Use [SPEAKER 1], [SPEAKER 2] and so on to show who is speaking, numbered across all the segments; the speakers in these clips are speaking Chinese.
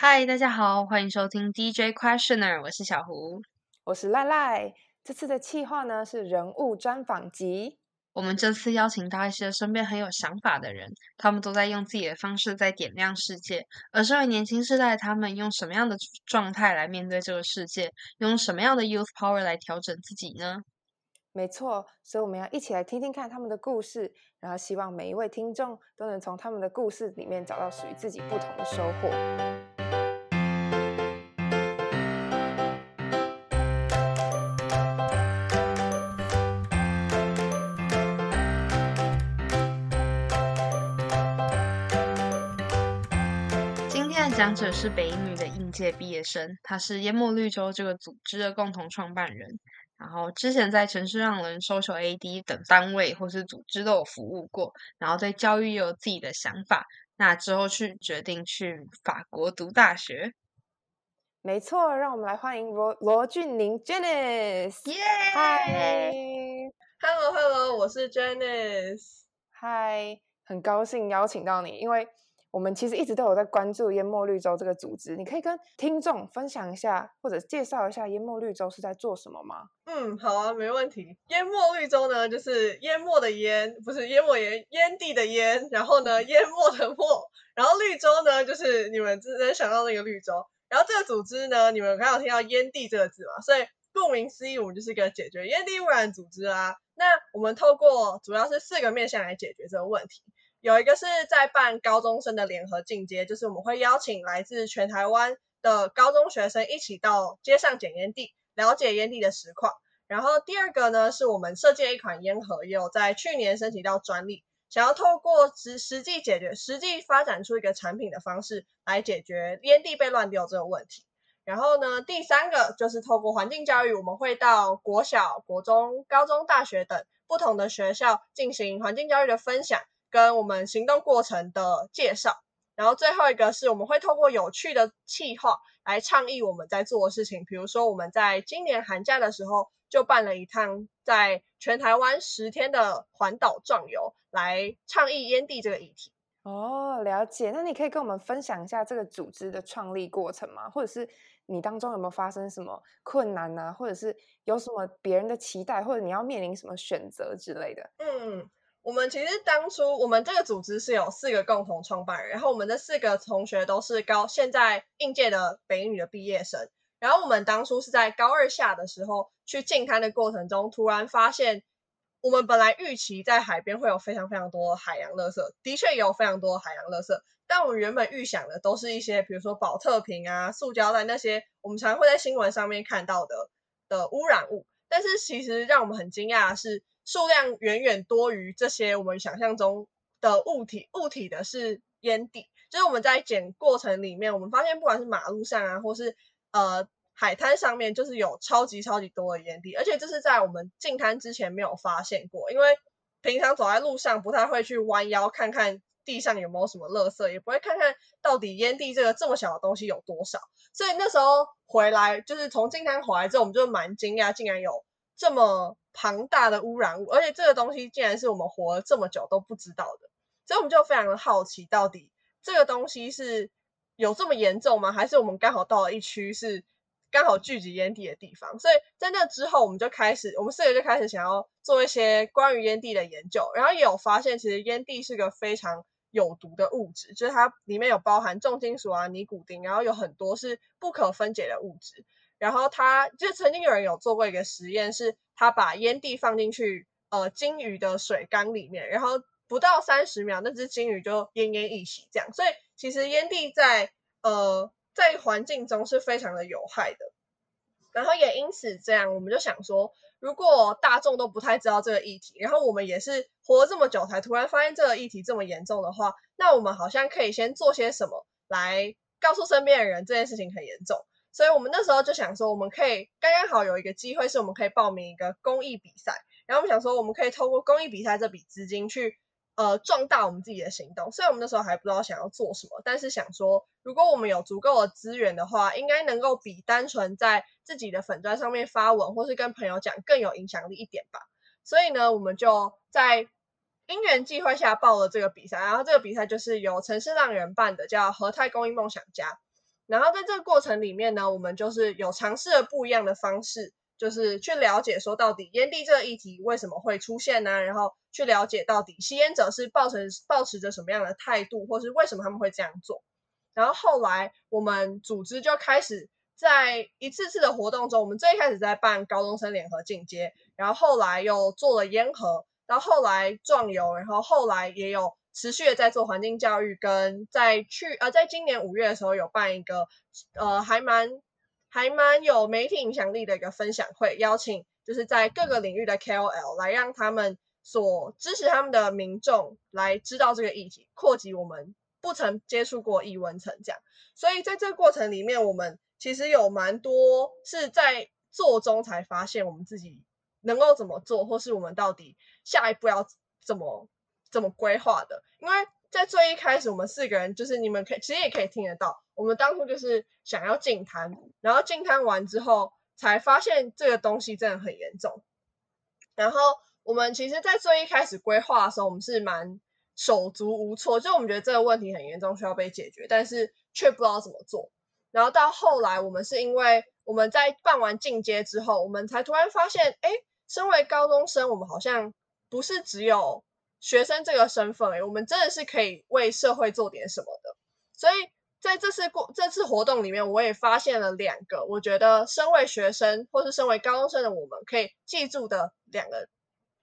[SPEAKER 1] 嗨，大家好，欢迎收听 DJ Questioner，我是小胡，
[SPEAKER 2] 我是赖赖。这次的企划呢是人物专访集。
[SPEAKER 1] 我们这次邀请到一些身边很有想法的人，他们都在用自己的方式在点亮世界。而身为年轻世代，他们用什么样的状态来面对这个世界？用什么样的 youth power 来调整自己呢？
[SPEAKER 2] 没错，所以我们要一起来听听看他们的故事，然后希望每一位听众都能从他们的故事里面找到属于自己不同的收获。
[SPEAKER 1] 讲者是北女的应届毕业生，他是淹没绿洲这个组织的共同创办人。然后之前在城市让人、搜求 AD 等单位或是组织都有服务过，然后对教育也有自己的想法。那之后去决定去法国读大学。
[SPEAKER 2] 没错，让我们来欢迎罗罗俊宁 Janice。
[SPEAKER 1] 耶！
[SPEAKER 2] 嗨
[SPEAKER 3] ，Hello Hello，我是 Janice。
[SPEAKER 2] 嗨，很高兴邀请到你，因为。我们其实一直都有在关注淹没绿洲这个组织，你可以跟听众分享一下，或者介绍一下淹没绿洲是在做什么吗？
[SPEAKER 3] 嗯，好啊，没问题。淹没绿洲呢，就是淹没的淹，不是淹没淹，淹地的淹，然后呢，淹没的没，然后绿洲呢，就是你们只能想到那个绿洲。然后这个组织呢，你们刚好听到淹地这个字嘛，所以顾名思义，我们就是一个解决淹地污染组织啊。那我们透过主要是四个面向来解决这个问题。有一个是在办高中生的联合进阶，就是我们会邀请来自全台湾的高中学生一起到街上捡烟蒂，了解烟蒂的实况。然后第二个呢，是我们设计了一款烟盒，也有在去年申请到专利，想要透过实实际解决、实际发展出一个产品的方式来解决烟蒂被乱丢这个问题。然后呢，第三个就是透过环境教育，我们会到国小、国中、高中、大学等不同的学校进行环境教育的分享。跟我们行动过程的介绍，然后最后一个是我们会透过有趣的企划来倡议我们在做的事情。比如说，我们在今年寒假的时候就办了一趟在全台湾十天的环岛壮游，来倡议烟蒂这个议题。
[SPEAKER 2] 哦，了解。那你可以跟我们分享一下这个组织的创立过程吗？或者是你当中有没有发生什么困难呢？或者是有什么别人的期待，或者你要面临什么选择之类的？
[SPEAKER 3] 嗯。我们其实当初我们这个组织是有四个共同创办人，然后我们的四个同学都是高现在应届的北女的毕业生。然后我们当初是在高二下的时候去进滩的过程中，突然发现我们本来预期在海边会有非常非常多海洋垃圾，的确有非常多海洋垃圾，但我们原本预想的都是一些比如说保特瓶啊、塑胶袋那些我们常会在新闻上面看到的的污染物。但是其实让我们很惊讶的是。数量远远多于这些我们想象中的物体，物体的是烟蒂。就是我们在捡过程里面，我们发现不管是马路上啊，或是呃海滩上面，就是有超级超级多的烟蒂，而且这是在我们进滩之前没有发现过。因为平常走在路上不太会去弯腰看看地上有没有什么垃圾，也不会看看到底烟蒂这个这么小的东西有多少。所以那时候回来，就是从进滩回来之后，我们就蛮惊讶，竟然有这么。庞大的污染物，而且这个东西竟然是我们活了这么久都不知道的，所以我们就非常的好奇，到底这个东西是有这么严重吗？还是我们刚好到了一区是刚好聚集烟蒂的地方？所以在那之后，我们就开始，我们四个就开始想要做一些关于烟蒂的研究，然后也有发现，其实烟蒂是个非常有毒的物质，就是它里面有包含重金属啊、尼古丁，然后有很多是不可分解的物质。然后他就曾经有人有做过一个实验，是他把烟蒂放进去呃金鱼的水缸里面，然后不到三十秒，那只金鱼就奄奄一息这样。所以其实烟蒂在呃在环境中是非常的有害的。然后也因此这样，我们就想说，如果大众都不太知道这个议题，然后我们也是活了这么久才突然发现这个议题这么严重的话，那我们好像可以先做些什么来告诉身边的人这件事情很严重。所以我们那时候就想说，我们可以刚刚好有一个机会，是我们可以报名一个公益比赛。然后我们想说，我们可以透过公益比赛这笔资金去，呃，壮大我们自己的行动。虽然我们那时候还不知道想要做什么，但是想说，如果我们有足够的资源的话，应该能够比单纯在自己的粉砖上面发文，或是跟朋友讲更有影响力一点吧。所以呢，我们就在因缘际会下报了这个比赛。然后这个比赛就是由城市浪人办的，叫和泰公益梦想家。然后在这个过程里面呢，我们就是有尝试了不一样的方式，就是去了解说到底烟蒂这个议题为什么会出现呢？然后去了解到底吸烟者是抱持抱持着什么样的态度，或是为什么他们会这样做。然后后来我们组织就开始在一次次的活动中，我们最开始在办高中生联合进阶，然后后来又做了烟盒，到后来壮游，然后后来也有持续的在做环境教育，跟在去呃，在今年五月的时候有办一个呃还蛮还蛮有媒体影响力的一个分享会，邀请就是在各个领域的 KOL 来让他们所支持他们的民众来知道这个议题，扩及我们不曾接触过异文层这样。所以在这个过程里面，我们其实有蛮多是在做中才发现我们自己能够怎么做，或是我们到底下一步要怎么怎么规划的。因为在最一开始，我们四个人就是你们可以其实也可以听得到，我们当初就是想要进摊，然后进摊完之后才发现这个东西真的很严重。然后我们其实，在最一开始规划的时候，我们是蛮手足无措，就我们觉得这个问题很严重，需要被解决，但是却不知道怎么做。然后到后来，我们是因为我们在办完进阶之后，我们才突然发现，哎，身为高中生，我们好像不是只有学生这个身份，哎，我们真的是可以为社会做点什么的。所以在这次过这次活动里面，我也发现了两个，我觉得身为学生或是身为高中生的我们可以记住的两个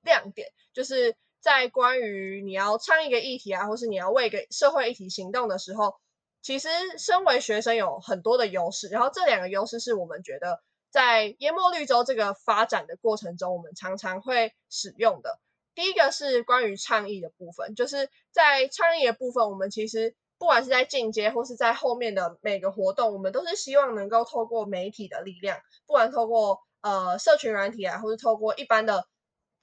[SPEAKER 3] 亮点，就是在关于你要倡一个议题啊，或是你要为一个社会议题行动的时候。其实，身为学生有很多的优势，然后这两个优势是我们觉得在淹没绿洲这个发展的过程中，我们常常会使用的。第一个是关于倡议的部分，就是在倡议的部分，我们其实不管是在进阶或是在后面的每个活动，我们都是希望能够透过媒体的力量，不管透过呃社群软体啊，或是透过一般的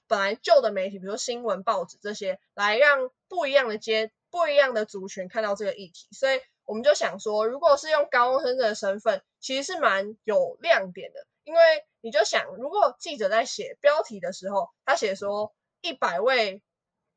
[SPEAKER 3] 本来旧的媒体，比如新闻、报纸这些，来让不一样的阶、不一样的族群看到这个议题，所以。我们就想说，如果是用高中生的身份，其实是蛮有亮点的。因为你就想，如果记者在写标题的时候，他写说一百位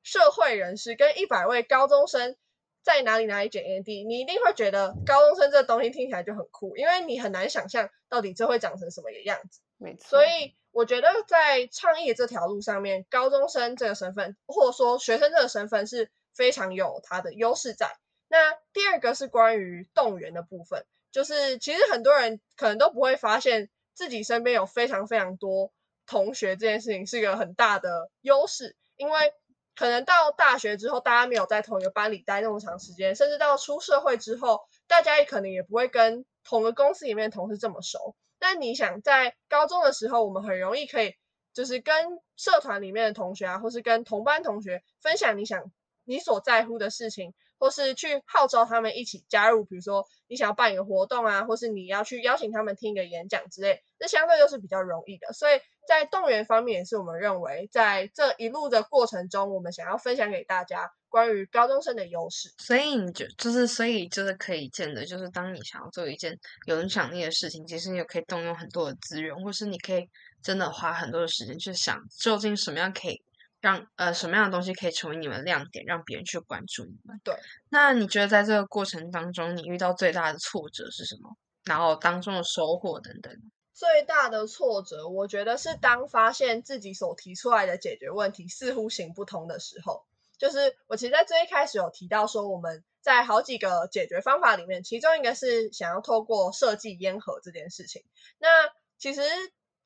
[SPEAKER 3] 社会人士跟一百位高中生在哪里哪里捡烟蒂，你一定会觉得高中生这东西听起来就很酷，因为你很难想象到底这会长成什么个样子。
[SPEAKER 2] 没错。
[SPEAKER 3] 所以我觉得在倡议这条路上面，高中生这个身份，或者说学生这个身份，是非常有它的优势在。那第二个是关于动员的部分，就是其实很多人可能都不会发现自己身边有非常非常多同学，这件事情是一个很大的优势，因为可能到大学之后，大家没有在同一个班里待那么长时间，甚至到出社会之后，大家也可能也不会跟同个公司里面的同事这么熟。但你想，在高中的时候，我们很容易可以就是跟社团里面的同学啊，或是跟同班同学分享你想你所在乎的事情。或是去号召他们一起加入，比如说你想要办一个活动啊，或是你要去邀请他们听一个演讲之类，这相对都是比较容易的。所以在动员方面，也是我们认为在这一路的过程中，我们想要分享给大家关于高中生的优势。
[SPEAKER 1] 所以你就就是，所以就是可以见的，就是当你想要做一件有影响力的事情，其实你也可以动用很多的资源，或是你可以真的花很多的时间去想，究竟什么样可以。让呃什么样的东西可以成为你们亮点，让别人去关注你们？
[SPEAKER 3] 对。
[SPEAKER 1] 那你觉得在这个过程当中，你遇到最大的挫折是什么？然后当中的收获等等。
[SPEAKER 3] 最大的挫折，我觉得是当发现自己所提出来的解决问题似乎行不通的时候。就是我其实，在最一开始有提到说，我们在好几个解决方法里面，其中一个是想要透过设计烟盒这件事情。那其实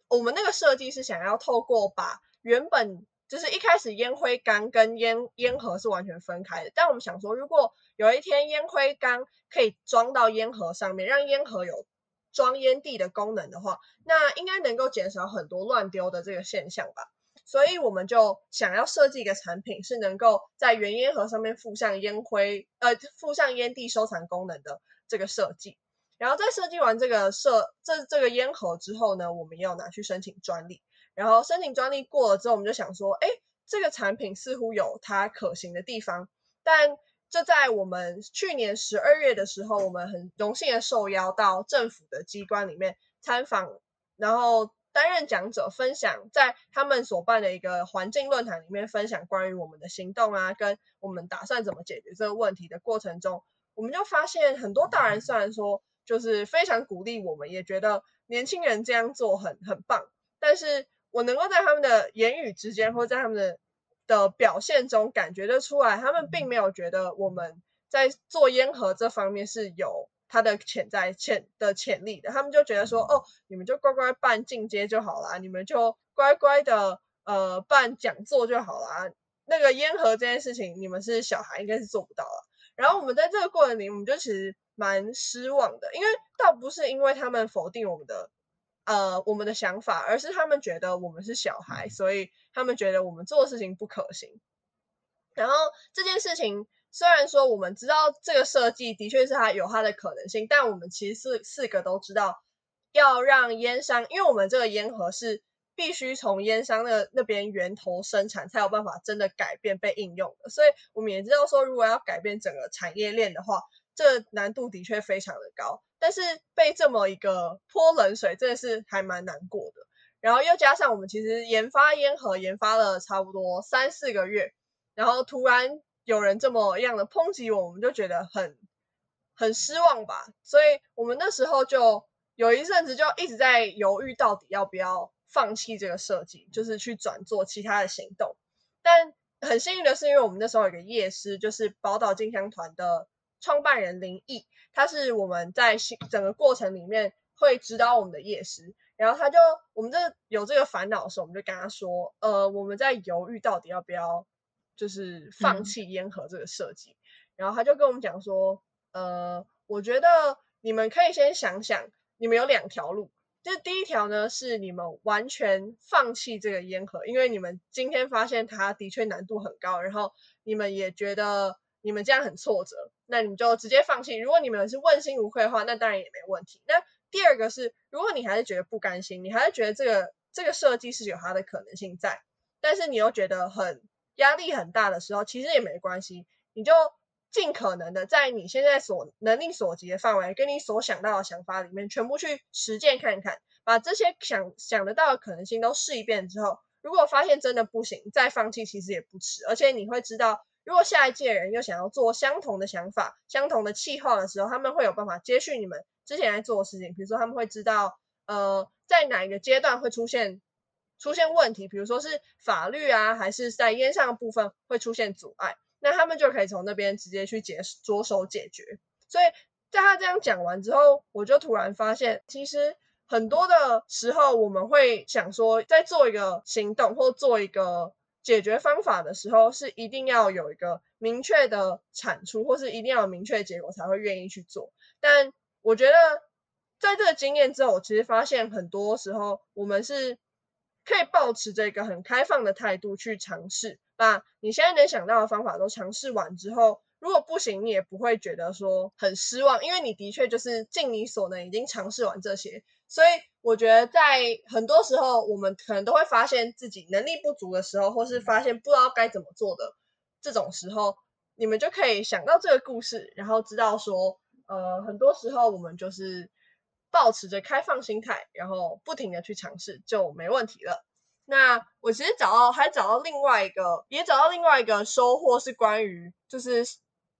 [SPEAKER 3] 我们那个设计是想要透过把原本就是一开始烟灰缸跟烟烟盒是完全分开的，但我们想说，如果有一天烟灰缸可以装到烟盒上面，让烟盒有装烟蒂的功能的话，那应该能够减少很多乱丢的这个现象吧。所以我们就想要设计一个产品，是能够在原烟盒上面附上烟灰呃附上烟蒂收藏功能的这个设计。然后在设计完这个设这这个烟盒之后呢，我们要拿去申请专利。然后申请专利过了之后，我们就想说，哎，这个产品似乎有它可行的地方。但就在我们去年十二月的时候，我们很荣幸的受邀到政府的机关里面参访，然后担任讲者，分享在他们所办的一个环境论坛里面分享关于我们的行动啊，跟我们打算怎么解决这个问题的过程中，我们就发现很多大人虽然说。就是非常鼓励我们，也觉得年轻人这样做很很棒。但是我能够在他们的言语之间，或在他们的的表现中感觉得出来，他们并没有觉得我们在做烟盒这方面是有它的潜在潜的潜力的。他们就觉得说，哦，你们就乖乖办进阶就好啦，你们就乖乖的呃办讲座就好啦。那个烟盒这件事情，你们是小孩，应该是做不到了。然后我们在这个过程里，我们就其实蛮失望的，因为倒不是因为他们否定我们的呃我们的想法，而是他们觉得我们是小孩，所以他们觉得我们做的事情不可行。然后这件事情虽然说我们知道这个设计的确是它有它的可能性，但我们其实四四个都知道要让烟商，因为我们这个烟盒是。必须从烟商那那边源头生产，才有办法真的改变被应用的。所以我们也知道说，如果要改变整个产业链的话，这难度的确非常的高。但是被这么一个泼冷水，真的是还蛮难过的。然后又加上我们其实研发烟盒研发了差不多三四个月，然后突然有人这么样的抨击我，我们就觉得很很失望吧。所以我们那时候就有一阵子就一直在犹豫，到底要不要。放弃这个设计，就是去转做其他的行动。但很幸运的是，因为我们那时候有个夜师，就是宝岛金香团的创办人林毅，他是我们在整个过程里面会指导我们的夜师。然后他就我们这有这个烦恼的时候，我们就跟他说：“呃，我们在犹豫到底要不要就是放弃烟盒这个设计。”然后他就跟我们讲说：“呃，我觉得你们可以先想想，你们有两条路。”就第一条呢，是你们完全放弃这个烟盒，因为你们今天发现它的确难度很高，然后你们也觉得你们这样很挫折，那你们就直接放弃。如果你们是问心无愧的话，那当然也没问题。那第二个是，如果你还是觉得不甘心，你还是觉得这个这个设计是有它的可能性在，但是你又觉得很压力很大的时候，其实也没关系，你就。尽可能的在你现在所能力所及的范围，跟你所想到的想法里面，全部去实践看看，把这些想想得到的可能性都试一遍之后，如果发现真的不行，再放弃其实也不迟。而且你会知道，如果下一届人又想要做相同的想法、相同的计划的时候，他们会有办法接续你们之前在做的事情。比如说，他们会知道，呃，在哪一个阶段会出现出现问题，比如说是法律啊，还是在烟上的部分会出现阻碍。那他们就可以从那边直接去解着手解决。所以在他这样讲完之后，我就突然发现，其实很多的时候，我们会想说，在做一个行动或做一个解决方法的时候，是一定要有一个明确的产出，或是一定要有明确结果才会愿意去做。但我觉得，在这个经验之后，我其实发现很多时候，我们是可以保持着一个很开放的态度去尝试。把你现在能想到的方法都尝试完之后，如果不行，你也不会觉得说很失望，因为你的确就是尽你所能已经尝试完这些。所以我觉得在很多时候，我们可能都会发现自己能力不足的时候，或是发现不知道该怎么做的这种时候，你们就可以想到这个故事，然后知道说，呃，很多时候我们就是保持着开放心态，然后不停的去尝试，就没问题了。那我其实找到，还找到另外一个，也找到另外一个收获是关于，就是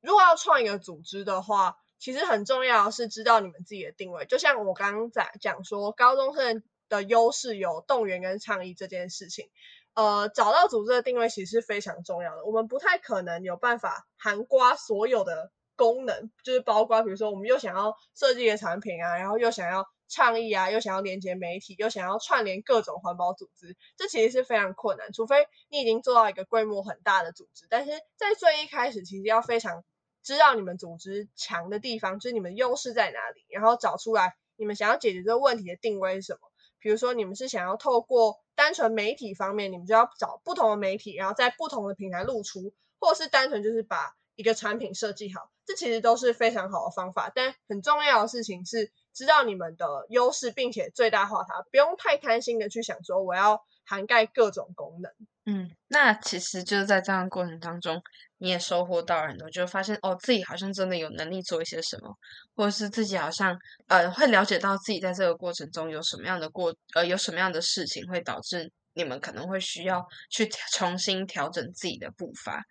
[SPEAKER 3] 如果要创一个组织的话，其实很重要是知道你们自己的定位。就像我刚刚在讲说，高中生的优势有动员跟倡议这件事情，呃，找到组织的定位其实是非常重要的。我们不太可能有办法涵刮所有的功能，就是包括比如说，我们又想要设计一个产品啊，然后又想要。倡议啊，又想要连接媒体，又想要串联各种环保组织，这其实是非常困难。除非你已经做到一个规模很大的组织，但是在最一开始，其实要非常知道你们组织强的地方，就是你们优势在哪里，然后找出来你们想要解决这个问题的定位是什么。比如说，你们是想要透过单纯媒体方面，你们就要找不同的媒体，然后在不同的平台露出，或是单纯就是把一个产品设计好，这其实都是非常好的方法。但很重要的事情是。知道你们的优势，并且最大化它，不用太贪心的去想说我要涵盖各种功能。
[SPEAKER 1] 嗯，那其实就是在这样的过程当中，你也收获到很多，就发现哦，自己好像真的有能力做一些什么，或者是自己好像呃会了解到自己在这个过程中有什么样的过呃有什么样的事情会导致你们可能会需要去重新调整自己的步伐。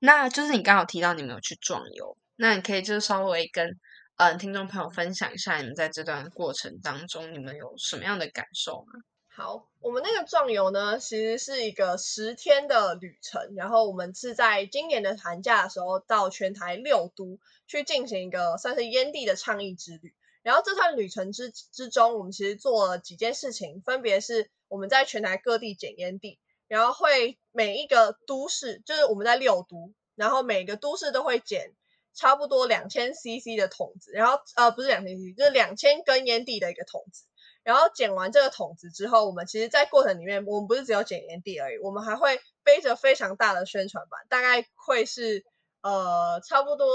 [SPEAKER 1] 那就是你刚好提到你们有去壮游，那你可以就是稍微跟。嗯听众朋友分享一下你们在这段过程当中，你们有什么样的感受吗？
[SPEAKER 3] 好，我们那个壮游呢，其实是一个十天的旅程，然后我们是在今年的寒假的时候到全台六都去进行一个算是烟蒂的倡议之旅。然后这段旅程之之中，我们其实做了几件事情，分别是我们在全台各地捡烟蒂，然后会每一个都市，就是我们在六都，然后每个都市都会捡差不多两千 CC 的桶子，然后呃不是两千 CC，就是两千根烟蒂的一个桶子。然后捡完这个桶子之后，我们其实，在过程里面，我们不是只有捡烟蒂而已，我们还会背着非常大的宣传板，大概会是呃差不多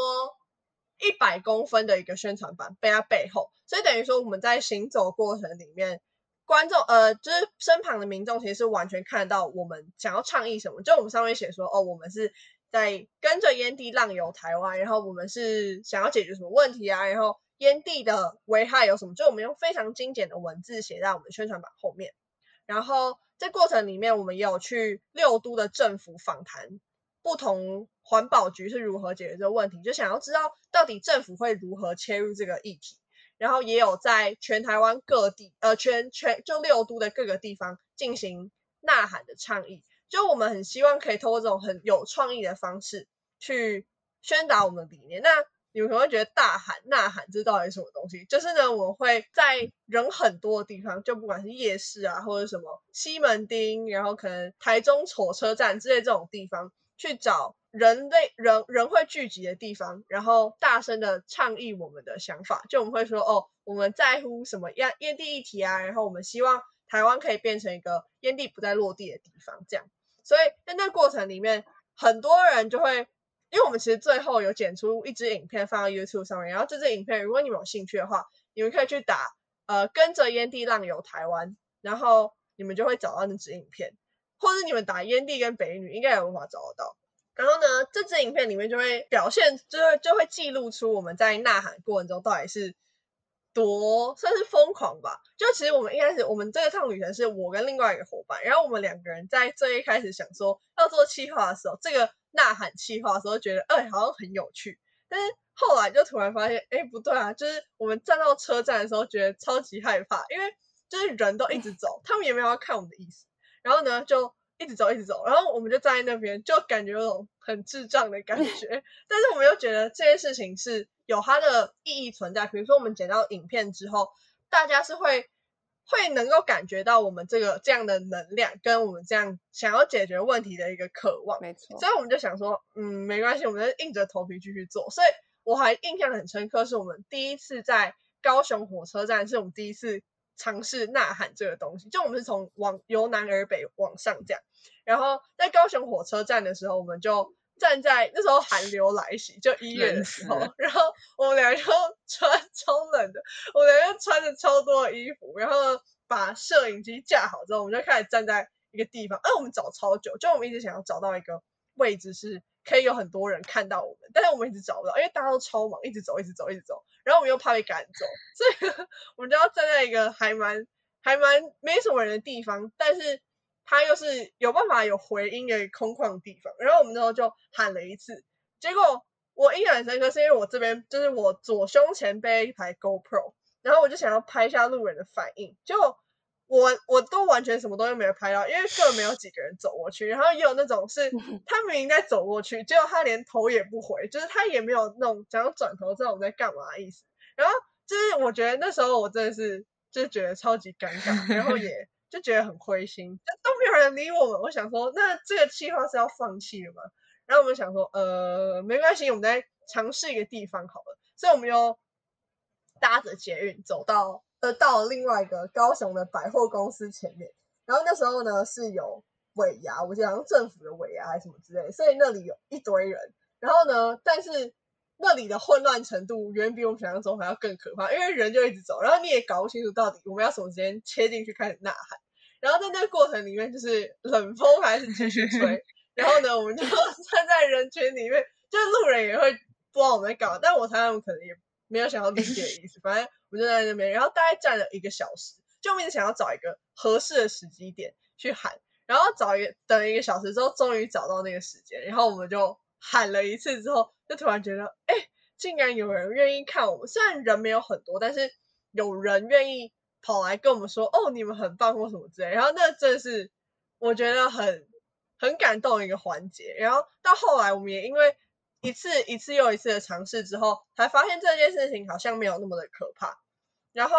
[SPEAKER 3] 一百公分的一个宣传板背在背后，所以等于说我们在行走过程里面，观众呃就是身旁的民众其实是完全看得到我们想要倡议什么，就我们上面写说哦，我们是在跟着烟蒂浪游台湾，然后我们是想要解决什么问题啊，然后。烟蒂的危害有什么？就我们用非常精简的文字写在我们宣传板后面。然后在过程里面，我们也有去六都的政府访谈，不同环保局是如何解决这个问题，就想要知道到底政府会如何切入这个议题。然后也有在全台湾各地，呃，全全就六都的各个地方进行呐喊的倡议。就我们很希望可以通过这种很有创意的方式去宣导我们的理念。那你们可能会觉得大喊呐喊这到底什么东西？就是呢，我会在人很多的地方，就不管是夜市啊，或者什么西门町，然后可能台中火车站之类这种地方，去找人类人人会聚集的地方，然后大声的倡议我们的想法。就我们会说，哦，我们在乎什么烟烟蒂议题啊，然后我们希望台湾可以变成一个烟蒂不再落地的地方，这样。所以在那过程里面，很多人就会。因为我们其实最后有剪出一支影片放到 YouTube 上面，然后这支影片如果你们有兴趣的话，你们可以去打呃跟着烟蒂浪游台湾，然后你们就会找到那支影片，或者你们打烟蒂跟北女应该也无法找得到。然后呢，这支影片里面就会表现，就会就会记录出我们在呐喊过程中到底是多算是疯狂吧。就其实我们一开始我们这一趟旅程是我跟另外一个伙伴，然后我们两个人在最一开始想说要做企划的时候，这个。呐喊气话的时候，觉得哎好像很有趣，但是后来就突然发现，哎不对啊，就是我们站到车站的时候，觉得超级害怕，因为就是人都一直走，他们也没有要看我们的意思，然后呢就一直走一直走，然后我们就站在那边，就感觉有种很智障的感觉，但是我们又觉得这件事情是有它的意义存在，比如说我们剪到影片之后，大家是会。会能够感觉到我们这个这样的能量，跟我们这样想要解决问题的一个渴望，
[SPEAKER 2] 没错。
[SPEAKER 3] 所以我们就想说，嗯，没关系，我们就硬着头皮继续做。所以我还印象很深刻，是我们第一次在高雄火车站，是我们第一次尝试呐喊这个东西。就我们是从往由南而北往上这样，然后在高雄火车站的时候，我们就。站在那时候寒流来袭，就一月的时候，然后我们俩就穿超冷的，我们俩就穿着超多的衣服，然后把摄影机架好之后，我们就开始站在一个地方。哎，我们找超久，就我们一直想要找到一个位置是可以有很多人看到我们，但是我们一直找不到，因为大家都超忙，一直走，一直走，一直走，然后我们又怕被赶走，所以 我们就要站在一个还蛮还蛮没什么人的地方，但是。它又是有办法有回音的空旷地方，然后我们那时候就喊了一次，结果我印象很深刻，是因为我这边就是我左胸前背一台 GoPro，然后我就想要拍一下路人的反应，结果我我都完全什么东西没有拍到，因为根本没有几个人走过去，然后也有那种是他明明在走过去，结果他连头也不回，就是他也没有那种想要转头知道我们在干嘛的意思，然后就是我觉得那时候我真的是就觉得超级尴尬，然后也。就觉得很灰心，就都没有人理我们。我想说，那这个计划是要放弃了吗？然后我们想说，呃，没关系，我们再尝试一个地方好了。所以我们又搭着捷运走到，呃，到了另外一个高雄的百货公司前面。然后那时候呢是有尾牙，我记得好像政府的尾牙还是什么之类，所以那里有一堆人。然后呢，但是那里的混乱程度远比我们想象中还要更可怕，因为人就一直走，然后你也搞不清楚到底我们要什么时间切进去开始呐喊。然后在那个过程里面，就是冷风还是继续吹，然后呢，我们就 站在人群里面，就是路人也会不知道我们在干嘛，但我猜他们可能也没有想要理解的意思，反正我就在那边，然后大概站了一个小时，就一直想要找一个合适的时机点去喊，然后找一个等一个小时之后，终于找到那个时间，然后我们就喊了一次之后，就突然觉得，哎，竟然有人愿意看我们，虽然人没有很多，但是有人愿意跑来跟我们说，哦，你们很棒或什么之类。然后那真是我觉得很很感动的一个环节。然后到后来，我们也因为一次一次又一次的尝试之后，才发现这件事情好像没有那么的可怕。然后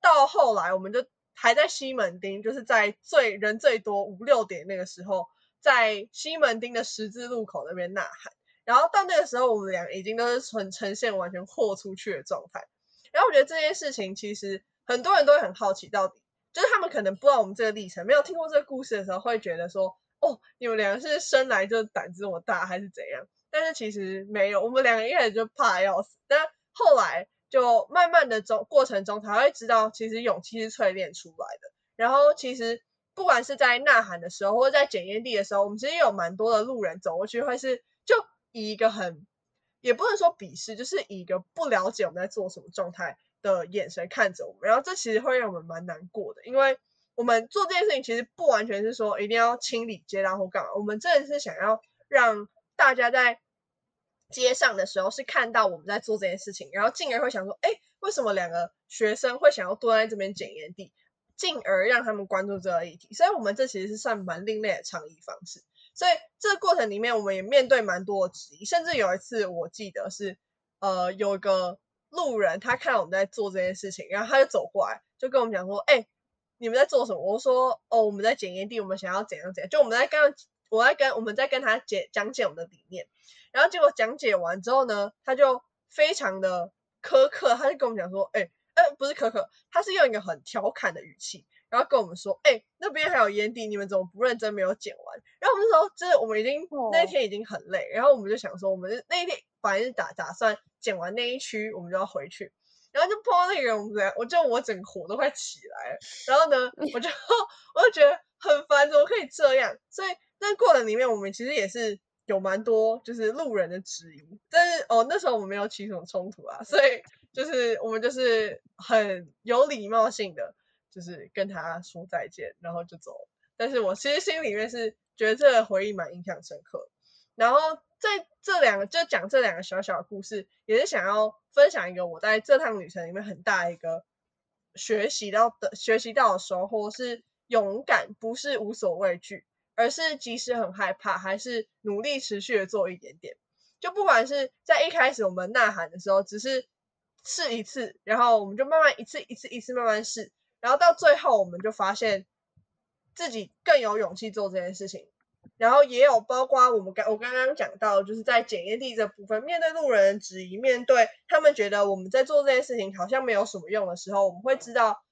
[SPEAKER 3] 到后来，我们就还在西门町，就是在最人最多五六点那个时候，在西门町的十字路口那边呐喊。然后到那个时候，我们俩已经都是呈呈现完全豁出去的状态。然后我觉得这件事情其实很多人都会很好奇，到底就是他们可能不知道我们这个历程，没有听过这个故事的时候，会觉得说，哦，你们两个是生来就胆子这么大，还是怎样？但是其实没有，我们两个一开始就怕要死，但后来就慢慢的中过程中才会知道，其实勇气是淬炼出来的。然后其实不管是在呐喊的时候，或者在检验地的时候，我们其实有蛮多的路人走过去，会是就。以一个很，也不能说鄙视，就是以一个不了解我们在做什么状态的眼神看着我们，然后这其实会让我们蛮难过的，因为我们做这件事情其实不完全是说一定要清理街道或干嘛，我们真的是想要让大家在街上的时候是看到我们在做这件事情，然后进而会想说，哎，为什么两个学生会想要蹲在这边检验地，进而让他们关注这个议题，所以我们这其实是算蛮另类的倡议方式。所以这个过程里面，我们也面对蛮多的质疑，甚至有一次我记得是，呃，有一个路人他看到我们在做这件事情，然后他就走过来，就跟我们讲说：“哎，你们在做什么？”我说：“哦，我们在检验地，我们想要怎样怎样。”就我们在刚我在跟我们在跟他解讲解我们的理念，然后结果讲解完之后呢，他就非常的苛刻，他就跟我们讲说：“哎，呃，不是苛刻，他是用一个很调侃的语气。”然后跟我们说，哎，那边还有烟蒂，你们怎么不认真没有剪完？然后我们就说，就是我们已经那一天已经很累，然后我们就想说，我们那一天本来是打打算剪完那一区，我们就要回去，然后就碰到那个人，我们我就我整个火都快起来了。然后呢，我就 我就觉得很烦，怎么可以这样？所以那过程里面，我们其实也是有蛮多就是路人的质疑，但是哦那时候我们没有起什么冲突啊，所以就是我们就是很有礼貌性的。就是跟他说再见，然后就走。但是我其实心里面是觉得这个回忆蛮印象深刻。然后在这两个就讲这两个小小的故事，也是想要分享一个我在这趟旅程里面很大一个学习到的学习到的收获是勇敢，不是无所畏惧，而是即使很害怕，还是努力持续的做一点点。就不管是在一开始我们呐喊的时候，只是试一次，然后我们就慢慢一次一次一次慢慢试。然后到最后，我们就发现自己更有勇气做这件事情。然后也有包括我们刚我刚刚讲到，就是在检验地这部分，面对路人的质疑，面对他们觉得我们在做这件事情好像没有什么用的时候，我们会知道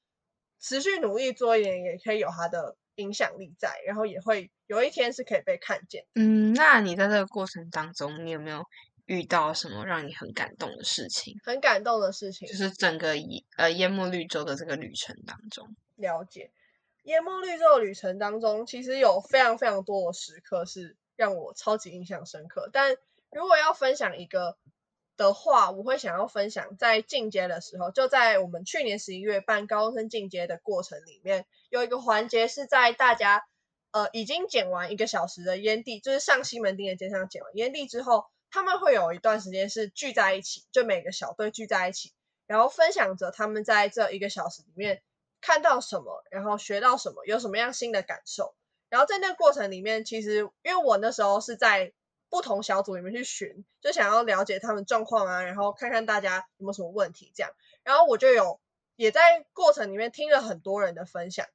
[SPEAKER 3] 持续努力做一点也可以有它的影响力在，然后也会有一天是可以被看见。
[SPEAKER 1] 嗯，那你在这个过程当中，你有没有？遇到什么让你很感动的事情？
[SPEAKER 3] 很感动的事情，
[SPEAKER 1] 就是整个呃淹没绿洲的这个旅程当中，
[SPEAKER 3] 了解淹没绿洲的旅程当中，其实有非常非常多的时刻是让我超级印象深刻。但如果要分享一个的话，我会想要分享在进阶的时候，就在我们去年十一月办高中生进阶的过程里面，有一个环节是在大家呃已经剪完一个小时的烟蒂，就是上西门町的街上剪完烟蒂之后。他们会有一段时间是聚在一起，就每个小队聚在一起，然后分享着他们在这一个小时里面看到什么，然后学到什么，有什么样新的感受。然后在那个过程里面，其实因为我那时候是在不同小组里面去寻，就想要了解他们状况啊，然后看看大家有没有什么问题这样。然后我就有也在过程里面听了很多人的分享。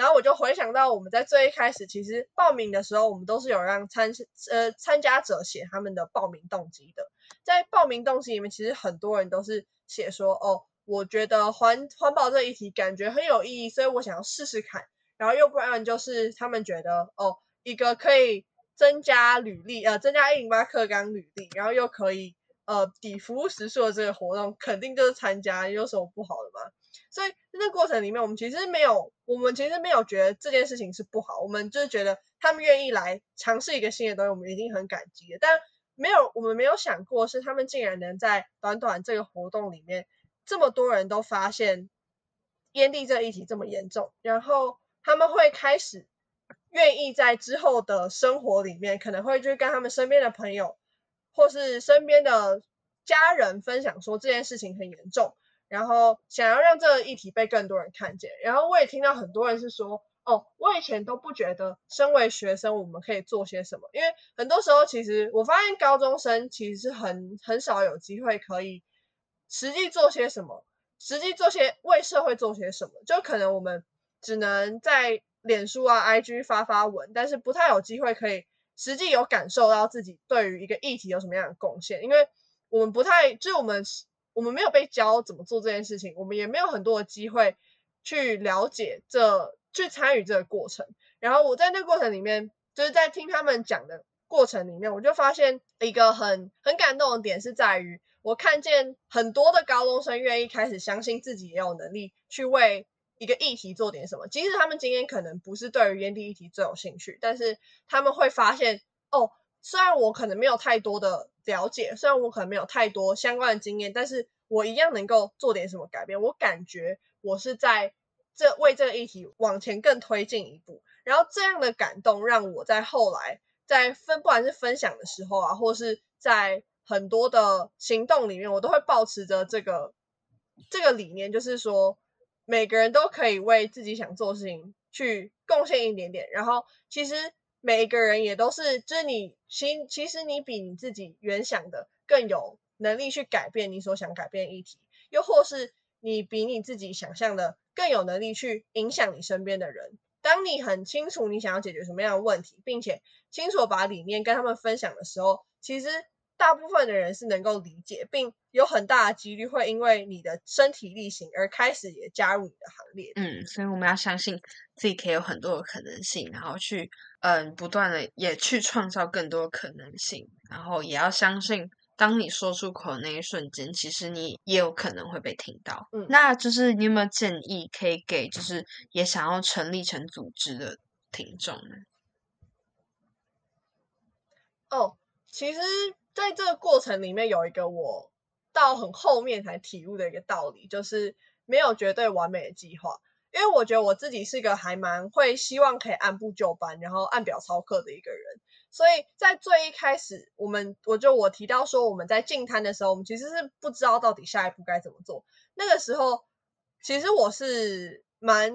[SPEAKER 3] 然后我就回想到我们在最一开始，其实报名的时候，我们都是有让参呃参加者写他们的报名动机的。在报名动机里面，其实很多人都是写说，哦，我觉得环环保这一题感觉很有意义，所以我想要试试看。然后又不然就是他们觉得，哦，一个可以增加履历，呃，增加一零八克钢履历，然后又可以呃抵服务时数的这个活动，肯定就是参加，有什么不好的吗？所以在这过程里面，我们其实没有，我们其实没有觉得这件事情是不好，我们就是觉得他们愿意来尝试一个新的东西，我们已经很感激了。但没有，我们没有想过是他们竟然能在短短这个活动里面，这么多人都发现烟蒂这议题这么严重，然后他们会开始愿意在之后的生活里面，可能会去跟他们身边的朋友，或是身边的家人分享说这件事情很严重，然后想要让这个议题被更多人看见。然后我也听到很多人是说，哦，我以前都不觉得身为学生我们可以做些什么，因为很多时候其实我发现高中生其实是很很少有机会可以实际做些什么，实际做些为社会做些什么，就可能我们只能在脸书啊、IG 发发文，但是不太有机会可以。实际有感受到自己对于一个议题有什么样的贡献，因为我们不太，就是我们我们没有被教怎么做这件事情，我们也没有很多的机会去了解这去参与这个过程。然后我在那个过程里面，就是在听他们讲的过程里面，我就发现一个很很感动的点是在于，我看见很多的高中生愿意开始相信自己也有能力去为。一个议题做点什么，即使他们今天可能不是对于烟蒂议题最有兴趣，但是他们会发现，哦，虽然我可能没有太多的了解，虽然我可能没有太多相关的经验，但是我一样能够做点什么改变。我感觉我是在这为这个议题往前更推进一步，然后这样的感动让我在后来在分，不管是分享的时候啊，或是在很多的行动里面，我都会保持着这个这个理念，就是说。每个人都可以为自己想做的事情去贡献一点点，然后其实每一个人也都是，就是你其其实你比你自己原想的更有能力去改变你所想改变议题，又或是你比你自己想象的更有能力去影响你身边的人。当你很清楚你想要解决什么样的问题，并且清楚把理念跟他们分享的时候，其实。大部分的人是能够理解，并有很大的几率会因为你的身体力行而开始也加入你的行列。
[SPEAKER 1] 嗯，所以我们要相信自己可以有很多的可能性，然后去嗯不断的也去创造更多可能性，然后也要相信，当你说出口那一瞬间，其实你也有可能会被听到。嗯，那就是你有没有建议可以给就是也想要成立成组织的听众呢？
[SPEAKER 3] 哦，其实。在这个过程里面，有一个我到很后面才体悟的一个道理，就是没有绝对完美的计划。因为我觉得我自己是一个还蛮会希望可以按部就班，然后按表操课的一个人。所以在最一开始，我们我就我提到说，我们在进摊的时候，我们其实是不知道到底下一步该怎么做。那个时候，其实我是蛮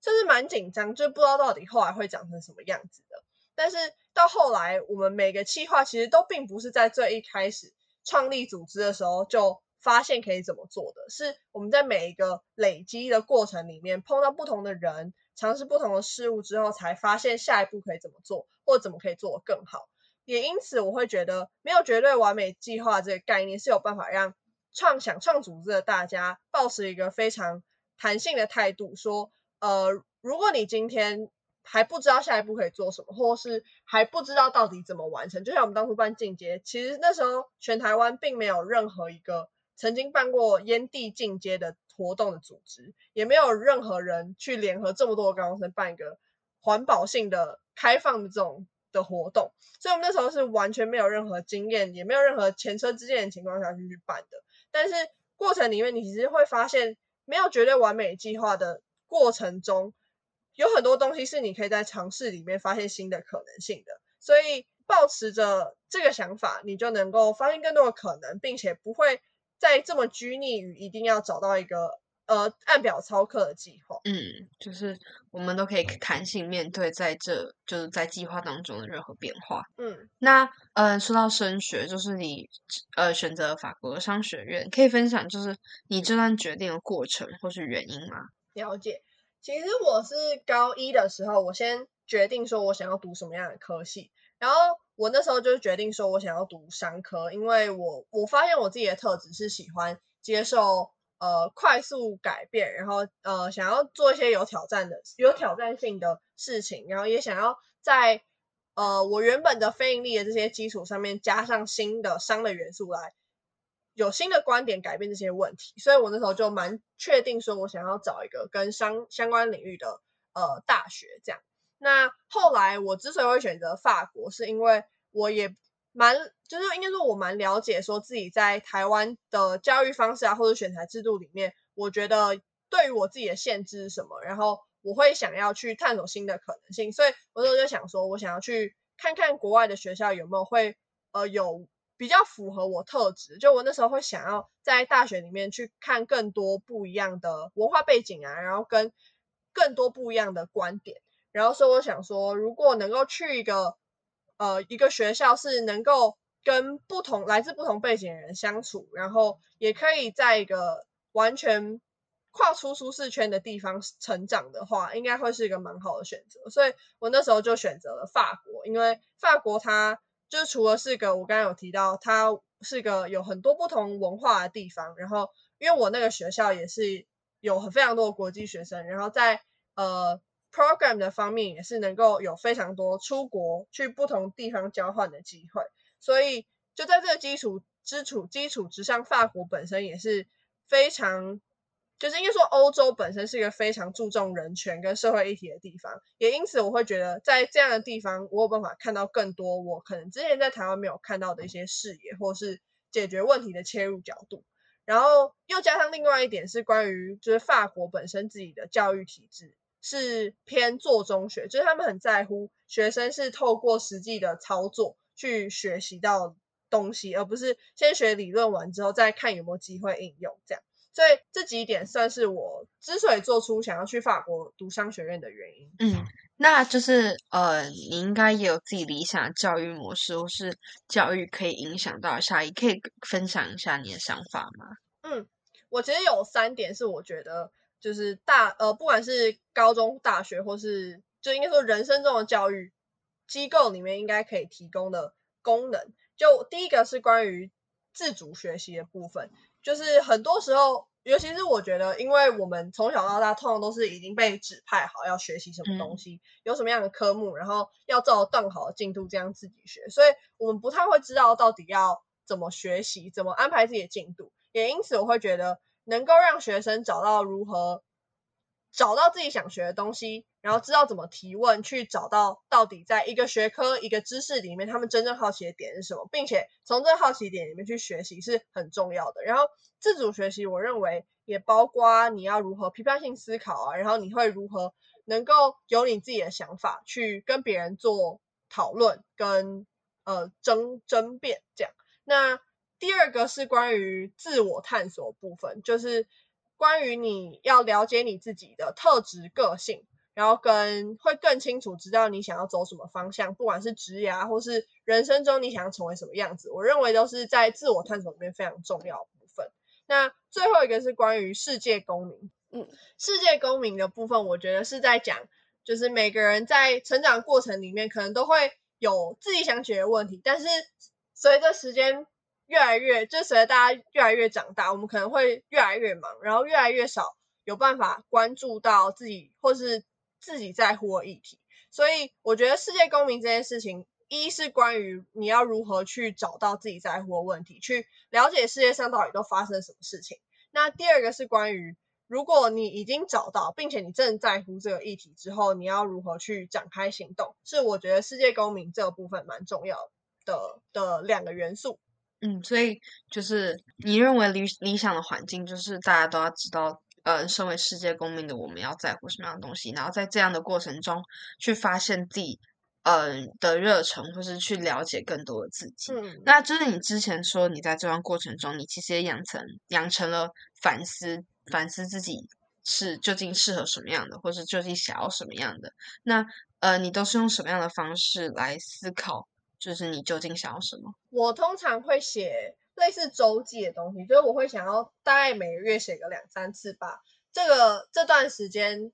[SPEAKER 3] 就是蛮紧张，就不知道到底后来会长成什么样子的。但是到后来，我们每个计划其实都并不是在最一开始创立组织的时候就发现可以怎么做的，是我们在每一个累积的过程里面碰到不同的人，尝试不同的事物之后，才发现下一步可以怎么做，或怎么可以做得更好。也因此，我会觉得没有绝对完美计划这个概念是有办法让创想创组织的大家保持一个非常弹性的态度，说，呃，如果你今天。还不知道下一步可以做什么，或是还不知道到底怎么完成。就像我们当初办进阶，其实那时候全台湾并没有任何一个曾经办过烟蒂进阶的活动的组织，也没有任何人去联合这么多高中生办一个环保性的开放的这种的活动。所以，我们那时候是完全没有任何经验，也没有任何前车之鉴的情况下去去办的。但是过程里面，你其实会发现，没有绝对完美计划的过程中。有很多东西是你可以在尝试里面发现新的可能性的，所以保持着这个想法，你就能够发现更多的可能，并且不会再这么拘泥于一定要找到一个呃按表操课的计划。
[SPEAKER 1] 嗯，就是我们都可以弹性面对在这就是在计划当中的任何变化。
[SPEAKER 3] 嗯，
[SPEAKER 1] 那呃说到升学，就是你呃选择法国商学院，可以分享就是你这段决定的过程或是原因吗？
[SPEAKER 3] 了解。其实我是高一的时候，我先决定说我想要读什么样的科系，然后我那时候就决定说我想要读商科，因为我我发现我自己的特质是喜欢接受呃快速改变，然后呃想要做一些有挑战的、有挑战性的事情，然后也想要在呃我原本的非盈利的这些基础上面加上新的商的元素来。有新的观点改变这些问题，所以我那时候就蛮确定说，我想要找一个跟商相关领域的呃大学这样。那后来我之所以会选择法国，是因为我也蛮就是应该说我蛮了解说自己在台湾的教育方式啊，或者选材制度里面，我觉得对于我自己的限制是什么，然后我会想要去探索新的可能性，所以我那时候就想说，我想要去看看国外的学校有没有会呃有。比较符合我特质。就我那时候会想要在大学里面去看更多不一样的文化背景啊，然后跟更多不一样的观点。然后所以我想说，如果能够去一个呃一个学校是能够跟不同来自不同背景的人相处，然后也可以在一个完全跨出舒适圈的地方成长的话，应该会是一个蛮好的选择。所以我那时候就选择了法国，因为法国它就除了是个我刚刚有提到，它是一个有很多不同文化的地方。然后因为我那个学校也是有很非常多的国际学生，然后在呃 program 的方面也是能够有非常多出国去不同地方交换的机会。所以就在这个基础基础基础之上，法国本身也是非常，就是应该说欧洲本身是一个非常注重人权跟社会议题的地方，也因此我会觉得在这样的地方，我有办法看到更多我可能之前在台湾没有看到的一些视野，或是解决问题的切入角度。然后又加上另外一点是关于就是法国本身自己的教育体制是偏做中学，就是他们很在乎学生是透过实际的操作。去学习到东西，而不是先学理论完之后再看有没有机会应用。这样，所以这几点算是我之所以做出想要去法国读商学院的原因。
[SPEAKER 1] 嗯，那就是呃，你应该也有自己理想的教育模式，或是教育可以影响到下一，可以分享一下你的想法吗？
[SPEAKER 3] 嗯，我其实有三点是我觉得就是大呃，不管是高中、大学，或是就应该说人生中的教育。机构里面应该可以提供的功能，就第一个是关于自主学习的部分，就是很多时候，尤其是我觉得，因为我们从小到大通常都是已经被指派好要学习什么东西，有什么样的科目，然后要照断好的进度这样自己学，所以我们不太会知道到底要怎么学习，怎么安排自己的进度，也因此我会觉得能够让学生找到如何。找到自己想学的东西，然后知道怎么提问，去找到到底在一个学科、一个知识里面，他们真正好奇的点是什么，并且从这好奇点里面去学习是很重要的。然后自主学习，我认为也包括你要如何批判性思考啊，然后你会如何能够有你自己的想法去跟别人做讨论跟呃争争辩这样。那第二个是关于自我探索部分，就是。关于你要了解你自己的特质、个性，然后跟会更清楚知道你想要走什么方向，不管是职业或是人生中你想要成为什么样子，我认为都是在自我探索里面非常重要部分。那最后一个是关于世界公民，嗯，世界公民的部分，我觉得是在讲，就是每个人在成长过程里面可能都会有自己想解决问题，但是随着时间。越来越，就随着大家越来越长大，我们可能会越来越忙，然后越来越少有办法关注到自己或是自己在乎的议题。所以我觉得世界公民这件事情，一是关于你要如何去找到自己在乎的问题，去了解世界上到底都发生什么事情。那第二个是关于，如果你已经找到，并且你正在乎这个议题之后，你要如何去展开行动，是我觉得世界公民这个部分蛮重要的的两个元素。
[SPEAKER 1] 嗯，所以就是你认为理理想的环境，就是大家都要知道，呃，身为世界公民的我们要在乎什么样的东西，然后在这样的过程中去发现自己，嗯的热忱，或是去了解更多的自己。嗯，那就是你之前说，你在这段过程中，你其实也养成养成了反思反思自己是究竟适合什么样的，或是究竟想要什么样的。那呃，你都是用什么样的方式来思考？就是你究竟想要什么？
[SPEAKER 3] 我通常会写类似周记的东西，就是我会想要大概每个月写个两三次吧。这个这段时间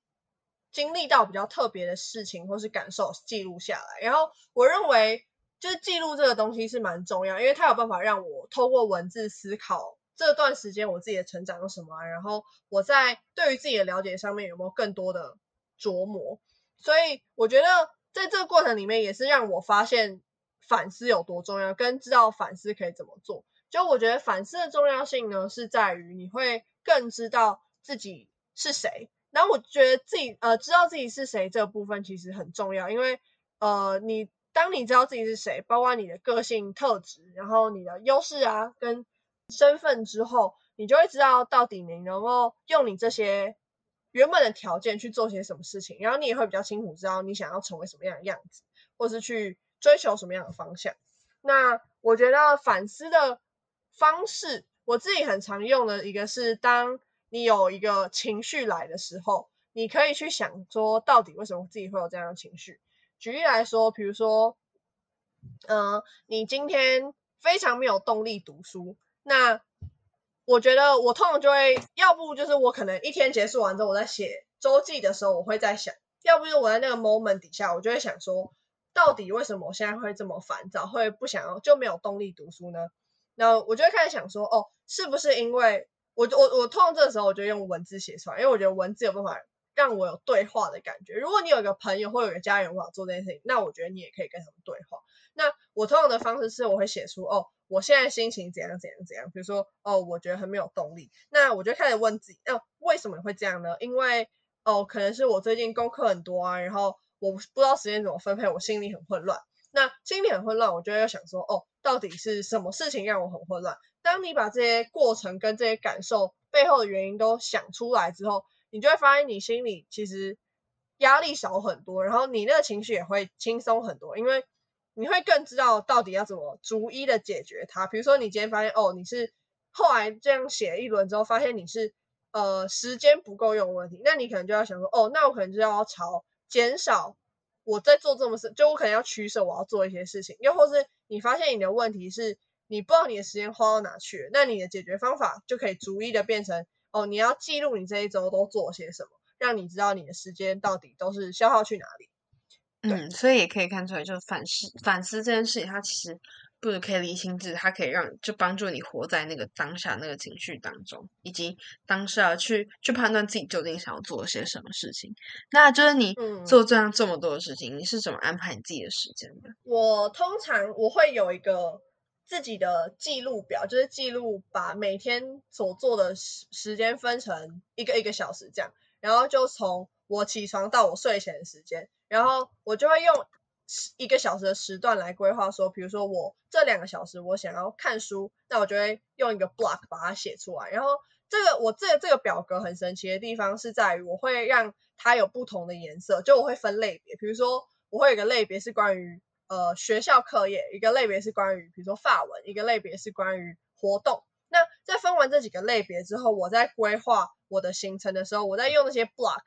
[SPEAKER 3] 经历到比较特别的事情或是感受记录下来，然后我认为就是记录这个东西是蛮重要，因为它有办法让我透过文字思考这段时间我自己的成长有什么，然后我在对于自己的了解上面有没有更多的琢磨。所以我觉得在这个过程里面也是让我发现。反思有多重要，跟知道反思可以怎么做。就我觉得反思的重要性呢，是在于你会更知道自己是谁。然后我觉得自己呃知道自己是谁这个部分其实很重要，因为呃你当你知道自己是谁，包括你的个性特质，然后你的优势啊跟身份之后，你就会知道到底你能够用你这些原本的条件去做些什么事情，然后你也会比较清楚知道你想要成为什么样的样子，或是去。追求什么样的方向？那我觉得反思的方式，我自己很常用的一个是，当你有一个情绪来的时候，你可以去想说，到底为什么自己会有这样的情绪？举例来说，比如说，嗯、你今天非常没有动力读书，那我觉得我通常就会，要不就是我可能一天结束完之后，我在写周记的时候，我会在想，要不就是我在那个 moment 底下，我就会想说，到底为什么我现在会这么烦躁，会不想要就没有动力读书呢？那我就会开始想说，哦，是不是因为我我我通常这个时候我就用文字写出来，因为我觉得文字有办法让我有对话的感觉。如果你有一个朋友或有一个家人无法做这件事情，那我觉得你也可以跟他们对话。那我通常的方式是，我会写出哦，我现在心情怎样怎样怎样，比如说哦，我觉得很没有动力，那我就开始问自己，那，为什么会这样呢？因为哦，可能是我最近功课很多啊，然后我不知道时间怎么分配，我心里很混乱。那心里很混乱，我就会想说，哦，到底是什么事情让我很混乱？当你把这些过程跟这些感受背后的原因都想出来之后，你就会发现你心里其实压力少很多，然后你那个情绪也会轻松很多，因为你会更知道到底要怎么逐一的解决它。比如说，你今天发现哦，你是后来这样写一轮之后，发现你是呃时间不够用问题，那你可能就要想说，哦，那我可能就要朝减少我在做这么事，就我可能要取舍我要做一些事情，又或是你发现你的问题是你不知道你的时间花到哪去，那你的解决方法就可以逐一的变成哦，你要记录你这一周都做些什么，让你知道你的时间到底都是消耗去哪里。
[SPEAKER 1] 嗯，所以也可以看出来，就反思反思这件事情，它其实不只可以理清自己，它可以让就帮助你活在那个当下那个情绪当中，以及当下去去判断自己究竟想要做些什么事情。那就是你
[SPEAKER 3] 嗯
[SPEAKER 1] 做这样这么多的事情，你是怎么安排你自己的时间的？
[SPEAKER 3] 我通常我会有一个自己的记录表，就是记录把每天所做的时时间分成一个一个小时这样，然后就从我起床到我睡前的时间，然后我就会用时一个小时的时段来规划说，比如说我这两个小时我想要看书，那我就会用一个 block 把它写出来，然后这个我这个这个表格很神奇的地方是在于我会让它有不同的颜色，就我会分类别，比如说我会有一个类别是关于呃学校课业，一个类别是关于比如说法文，一个类别是关于活动。那在分完这几个类别之后，我在规划我的行程的时候，我在用那些 block，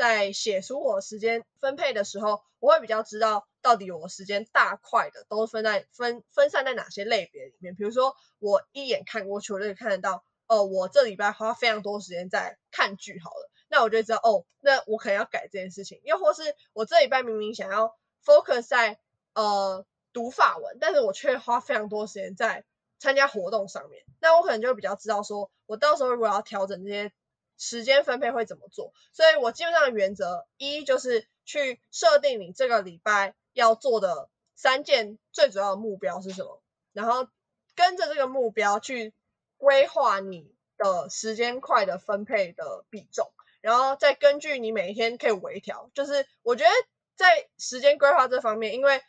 [SPEAKER 3] 在写出我时间分配的时候，我会比较知道到底我时间大块的都分在分分散在哪些类别里面。比如说，我一眼看过去，我就看得到，哦，我这礼拜花非常多时间在看剧，好了，那我就知道，哦，那我可能要改这件事情。又或是我这礼拜明明想要 focus 在呃读法文，但是我却花非常多时间在参加活动上面，那我可能就会比较知道说，我到时候如果要调整这些时间分配会怎么做。所以我基本上的原则一就是去设定你这个礼拜要做的三件最主要的目标是什么，然后跟着这个目标去规划你的时间块的分配的比重，然后再根据你每一天可以微调。就是我觉得在时间规划这方面，因为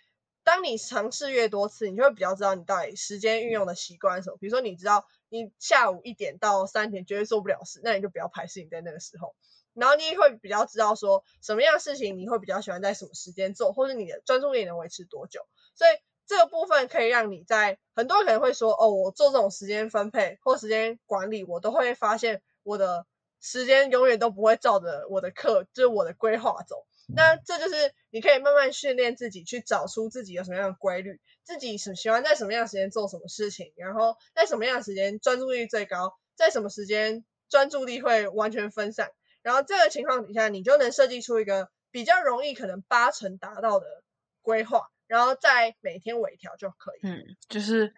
[SPEAKER 3] 当你尝试越多次，你就会比较知道你到底时间运用的习惯是什么。比如说，你知道你下午一点到三点绝对做不了事，那你就不要排事情在那个时候。然后你也会比较知道说什么样的事情你会比较喜欢在什么时间做，或者你的专注力能维持多久。所以这个部分可以让你在很多人可能会说，哦，我做这种时间分配或时间管理，我都会发现我的时间永远都不会照着我的课，就是我的规划走。那这就是你可以慢慢训练自己，去找出自己有什么样的规律，自己是喜欢在什么样的时间做什么事情，然后在什么样的时间专注力最高，在什么时间专注力会完全分散。然后这个情况底下，你就能设计出一个比较容易可能八成达到的规划，然后再每天微调就可以。
[SPEAKER 1] 嗯，就是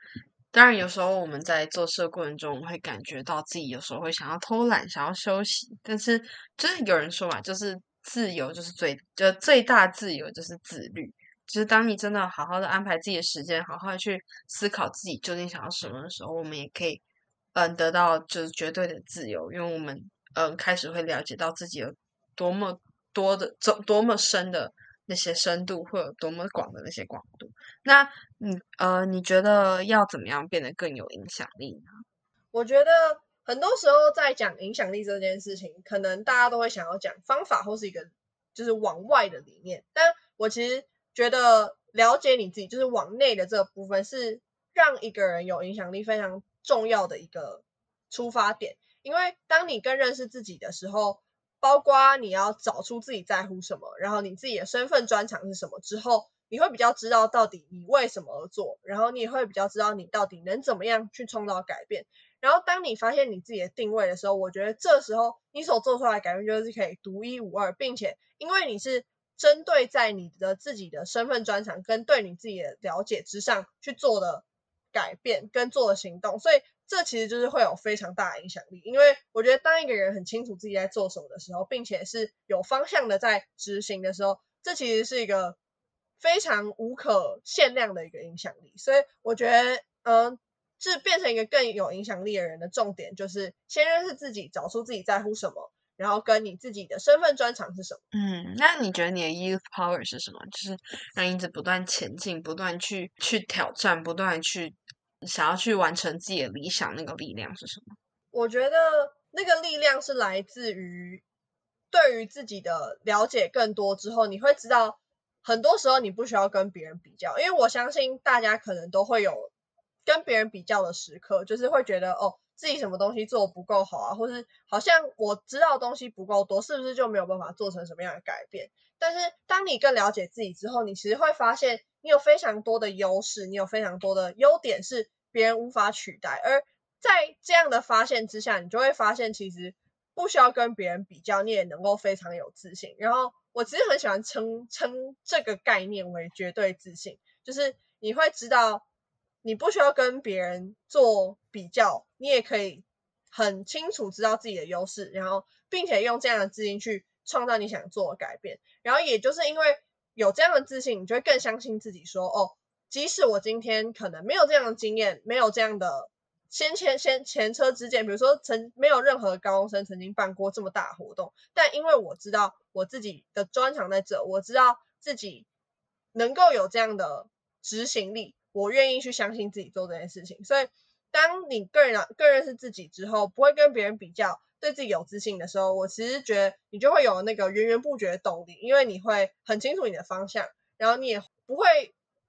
[SPEAKER 1] 当然有时候我们在做事的过程中，会感觉到自己有时候会想要偷懒，想要休息，但是就是有人说嘛，就是自由就是最就最大自由就是自律。就是当你真的好好的安排自己的时间，好好的去思考自己究竟想要什么的时候，我们也可以嗯得到就是绝对的自由，因为我们嗯开始会了解到自己有多么多的多多么深的那些深度，或有多么广的那些广度。那你呃，你觉得要怎么样变得更有影响力呢？
[SPEAKER 3] 我觉得很多时候在讲影响力这件事情，可能大家都会想要讲方法或是一个就是往外的理念，但我其实觉得了解你自己，就是往内的这个部分，是让一个人有影响力非常重要的一个出发点。因为当你更认识自己的时候，包括你要找出自己在乎什么，然后你自己的身份专长是什么之后，你会比较知道到底你为什么而做，然后你也会比较知道你到底能怎么样去创造改变。然后当你发现你自己的定位的时候，我觉得这时候你所做出来的改变就是可以独一无二，并且因为你是针对在你的自己的身份专长跟对你自己的了解之上去做的改变跟做的行动，所以。这其实就是会有非常大的影响力，因为我觉得当一个人很清楚自己在做什么的时候，并且是有方向的在执行的时候，这其实是一个非常无可限量的一个影响力。所以我觉得，嗯，是变成一个更有影响力的人的重点，就是先认识自己，找出自己在乎什么，然后跟你自己的身份专长是什么。
[SPEAKER 1] 嗯，那你觉得你的 youth power 是什么？就是让一直不断前进，不断去去挑战，不断去。想要去完成自己的理想，那个力量是什么？
[SPEAKER 3] 我觉得那个力量是来自于对于自己的了解更多之后，你会知道很多时候你不需要跟别人比较，因为我相信大家可能都会有跟别人比较的时刻，就是会觉得哦自己什么东西做不够好啊，或是好像我知道的东西不够多，是不是就没有办法做成什么样的改变？但是当你更了解自己之后，你其实会发现。你有非常多的优势，你有非常多的优点是别人无法取代。而在这样的发现之下，你就会发现其实不需要跟别人比较，你也能够非常有自信。然后我其实很喜欢称称这个概念为绝对自信，就是你会知道你不需要跟别人做比较，你也可以很清楚知道自己的优势，然后并且用这样的自信去创造你想做的改变。然后也就是因为。有这样的自信，你就会更相信自己。说哦，即使我今天可能没有这样的经验，没有这样的先前先前车之鉴，比如说曾没有任何高中生曾经办过这么大活动，但因为我知道我自己的专长在这，我知道自己能够有这样的执行力，我愿意去相信自己做这件事情。所以，当你个人更认识自己之后，不会跟别人比较。对自己有自信的时候，我其实觉得你就会有那个源源不绝的动力，因为你会很清楚你的方向，然后你也不会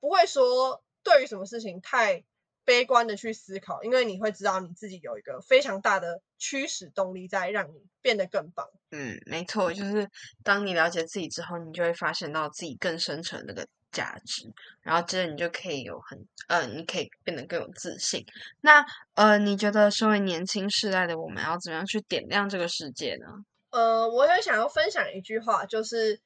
[SPEAKER 3] 不会说对于什么事情太悲观的去思考，因为你会知道你自己有一个非常大的驱使动力在让你变得更棒。
[SPEAKER 1] 嗯，没错，就是当你了解自己之后，你就会发现到自己更深层那个。价值，然后接着你就可以有很呃，你可以变得更有自信。那呃，你觉得身为年轻世代的我们要怎么样去点亮这个世界呢？
[SPEAKER 3] 呃，我也想要分享一句话，就是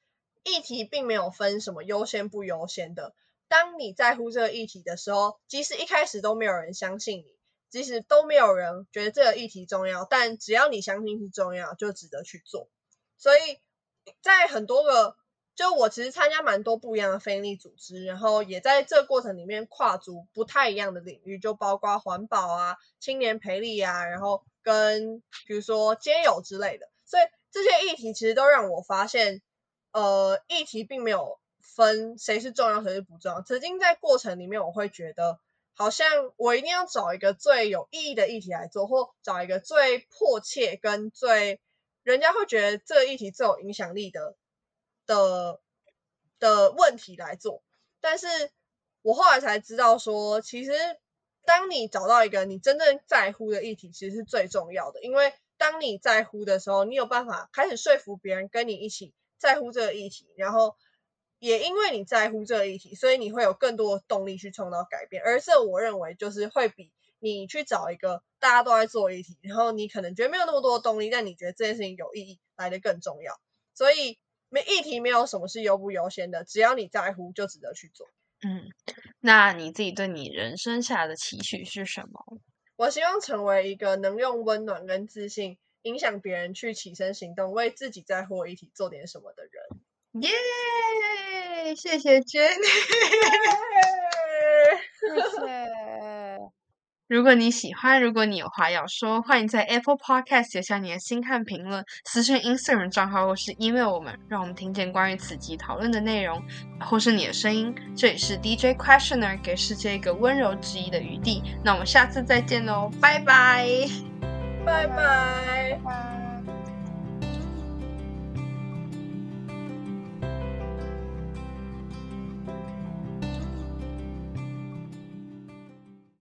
[SPEAKER 3] 议题并没有分什么优先不优先的。当你在乎这个议题的时候，即使一开始都没有人相信你，即使都没有人觉得这个议题重要，但只要你相信是重要，就值得去做。所以在很多个。就我其实参加蛮多不一样的非利组织，然后也在这个过程里面跨足不太一样的领域，就包括环保啊、青年培力啊，然后跟比如说街友之类的。所以这些议题其实都让我发现，呃，议题并没有分谁是重要谁是不重要。曾经在过程里面，我会觉得好像我一定要找一个最有意义的议题来做，或找一个最迫切跟最人家会觉得这个议题最有影响力的。的的问题来做，但是我后来才知道说，其实当你找到一个你真正在乎的议题，其实是最重要的。因为当你在乎的时候，你有办法开始说服别人跟你一起在乎这个议题，然后也因为你在乎这个议题，所以你会有更多的动力去创造改变。而这我认为就是会比你去找一个大家都在做议题，然后你可能觉得没有那么多的动力，但你觉得这件事情有意义来的更重要。所以。没议题，没有什么是优不优先的，只要你在乎，就值得去做。
[SPEAKER 1] 嗯，那你自己对你人生下的期许是什么？
[SPEAKER 3] 我希望成为一个能用温暖跟自信影响别人去起身行动，为自己在乎议题做点什么的人。
[SPEAKER 1] 耶！谢谢 Jenny，
[SPEAKER 2] 谢谢。
[SPEAKER 1] 如果你喜欢，如果你有话要说，欢迎在 Apple Podcast 留下你的心看评论，私信 Instagram 账号或是 email 我们，让我们听见关于此集讨论的内容，或是你的声音。这里是 DJ Questioner，给世界一个温柔质疑的余地。那我们下次再见喽，拜拜，
[SPEAKER 3] 拜拜。